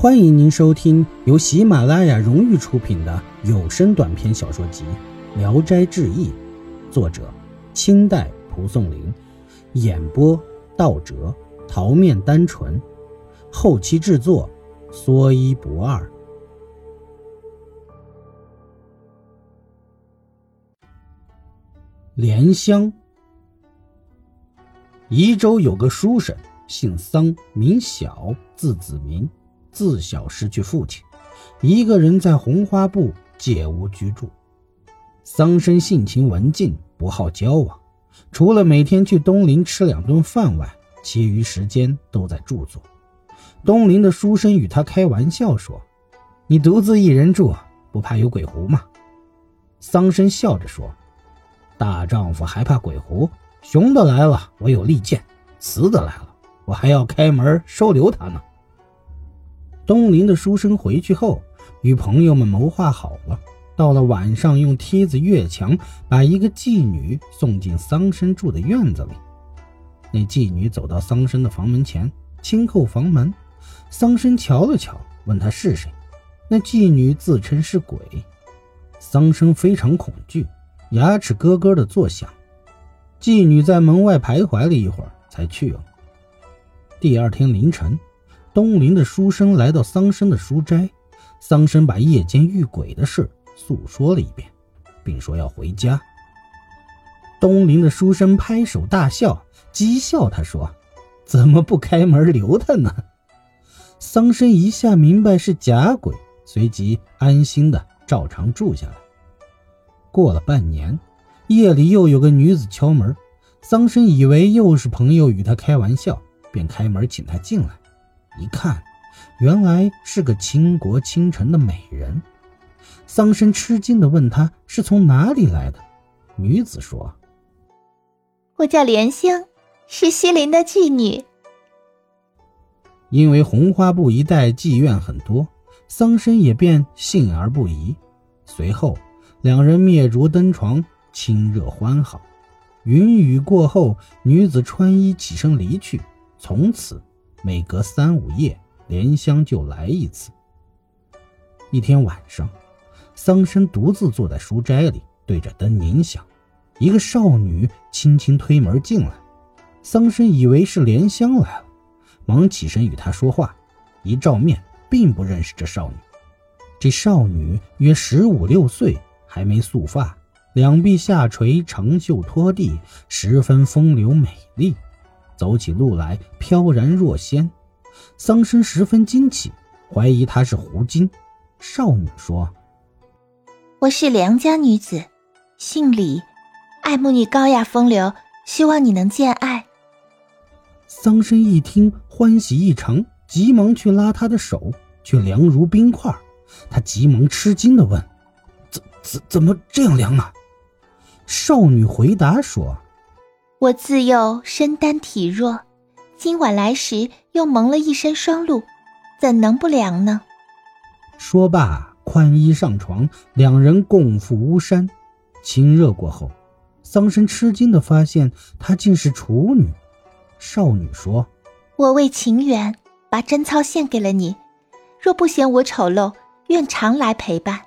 欢迎您收听由喜马拉雅荣誉出品的有声短篇小说集《聊斋志异》，作者清代蒲松龄，演播道哲、桃面单纯，后期制作说一不二。莲香，宜州有个书生，姓桑，名晓，字子明。自小失去父亲，一个人在红花埠借屋居住。桑生性情文静，不好交往，除了每天去东林吃两顿饭外，其余时间都在著作。东林的书生与他开玩笑说：“你独自一人住，不怕有鬼狐吗？”桑生笑着说：“大丈夫还怕鬼狐？雄的来了，我有利剑；雌的来了，我还要开门收留他呢。”东林的书生回去后，与朋友们谋划好了，到了晚上，用梯子越墙，把一个妓女送进桑生住的院子里。那妓女走到桑生的房门前，轻叩房门。桑生瞧了瞧，问他是谁。那妓女自称是鬼。桑生非常恐惧，牙齿咯咯的作响。妓女在门外徘徊了一会儿，才去了。第二天凌晨。东林的书生来到桑生的书斋，桑生把夜间遇鬼的事诉说了一遍，并说要回家。东林的书生拍手大笑，讥笑他说：“怎么不开门留他呢？”桑生一下明白是假鬼，随即安心的照常住下来。过了半年，夜里又有个女子敲门，桑生以为又是朋友与他开玩笑，便开门请他进来。一看，原来是个倾国倾城的美人。桑生吃惊地问她是从哪里来的。女子说：“我叫莲香，是西林的妓女。”因为红花布一带妓院很多，桑生也便信而不疑。随后，两人灭烛登床，亲热欢好。云雨过后，女子穿衣起身离去，从此。每隔三五夜，莲香就来一次。一天晚上，桑生独自坐在书斋里，对着灯冥想。一个少女轻轻推门进来，桑生以为是莲香来了，忙起身与她说话。一照面，并不认识这少女。这少女约十五六岁，还没束发，两臂下垂，长袖拖地，十分风流美丽。走起路来飘然若仙，桑生十分惊奇，怀疑她是狐精。少女说：“我是良家女子，姓李，爱慕你高雅风流，希望你能见爱。”桑生一听，欢喜异常，急忙去拉她的手，却凉如冰块。他急忙吃惊的问：“怎怎怎么这样凉啊？”少女回答说。我自幼身单体弱，今晚来时又蒙了一身霜露，怎能不凉呢？说罢，宽衣上床，两人共赴巫山。亲热过后，桑生吃惊的发现她竟是处女。少女说：“我为情缘，把贞操献给了你。若不嫌我丑陋，愿常来陪伴。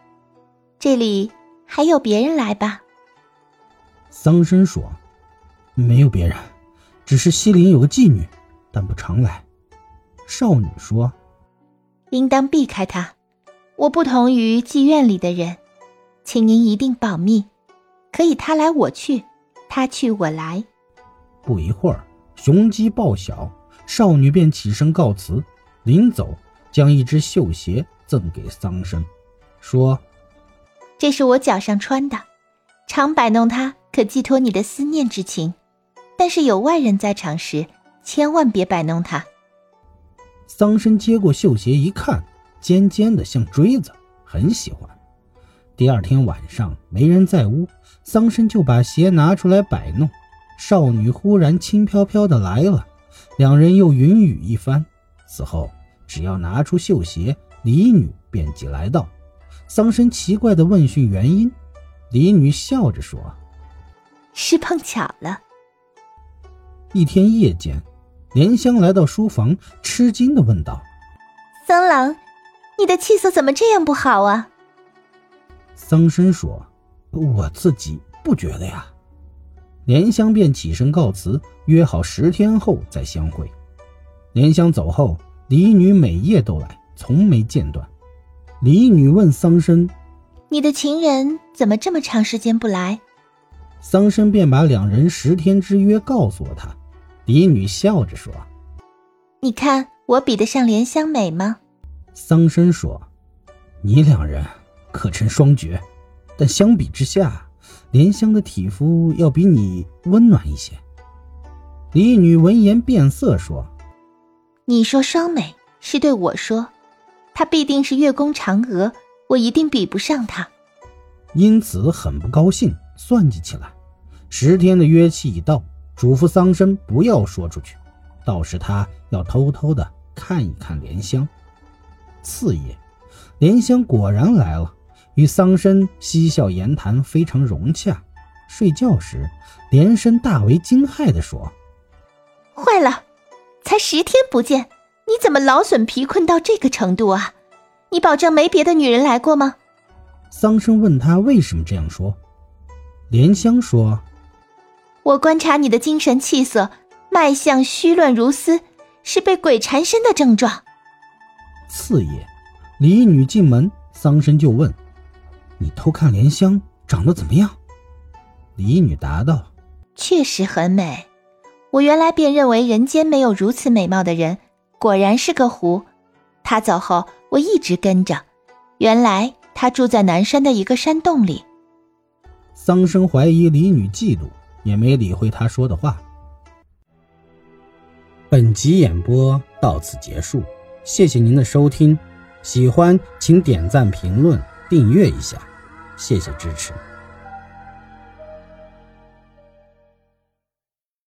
这里还有别人来吧？”桑生说。没有别人，只是西林有个妓女，但不常来。少女说：“应当避开她，我不同于妓院里的人，请您一定保密。可以他来我去，他去我来。”不一会儿，雄鸡报晓，少女便起身告辞。临走，将一只绣鞋赠给桑生，说：“这是我脚上穿的，常摆弄它，可寄托你的思念之情。”但是有外人在场时，千万别摆弄它。桑生接过绣鞋一看，尖尖的像锥子，很喜欢。第二天晚上没人在屋，桑生就把鞋拿出来摆弄。少女忽然轻飘飘的来了，两人又云雨一番。此后只要拿出绣鞋，李女便即来到。桑生奇怪的问询原因，李女笑着说：“是碰巧了。”一天夜间，莲香来到书房，吃惊的问道：“桑郎，你的气色怎么这样不好啊？桑生说：“我自己不觉得呀。”莲香便起身告辞，约好十天后再相会。莲香走后，李女每夜都来，从没间断。李女问桑生：“你的情人怎么这么长时间不来？”桑生便把两人十天之约告诉了他。李女笑着说：“你看我比得上莲香美吗？”桑生说：“你两人可称双绝，但相比之下，莲香的体肤要比你温暖一些。”嫡女闻言变色说：“你说双美是对我说，她必定是月宫嫦娥，我一定比不上她。”因此很不高兴，算计起来。十天的约期已到，嘱咐桑生不要说出去，倒是他要偷偷的看一看莲香。次夜，莲香果然来了，与桑生嬉笑言谈，非常融洽。睡觉时，莲参大为惊骇地说：“坏了，才十天不见，你怎么劳损疲困到这个程度啊？你保证没别的女人来过吗？”桑生问他为什么这样说，莲香说。我观察你的精神气色，脉象虚乱如丝，是被鬼缠身的症状。次夜，李女进门，桑生就问：“你偷看莲香长得怎么样？”李女答道：“确实很美。我原来便认为人间没有如此美貌的人，果然是个狐。他走后，我一直跟着，原来他住在南山的一个山洞里。”桑生怀疑李女嫉妒。也没理会他说的话。本集演播到此结束，谢谢您的收听，喜欢请点赞、评论、订阅一下，谢谢支持。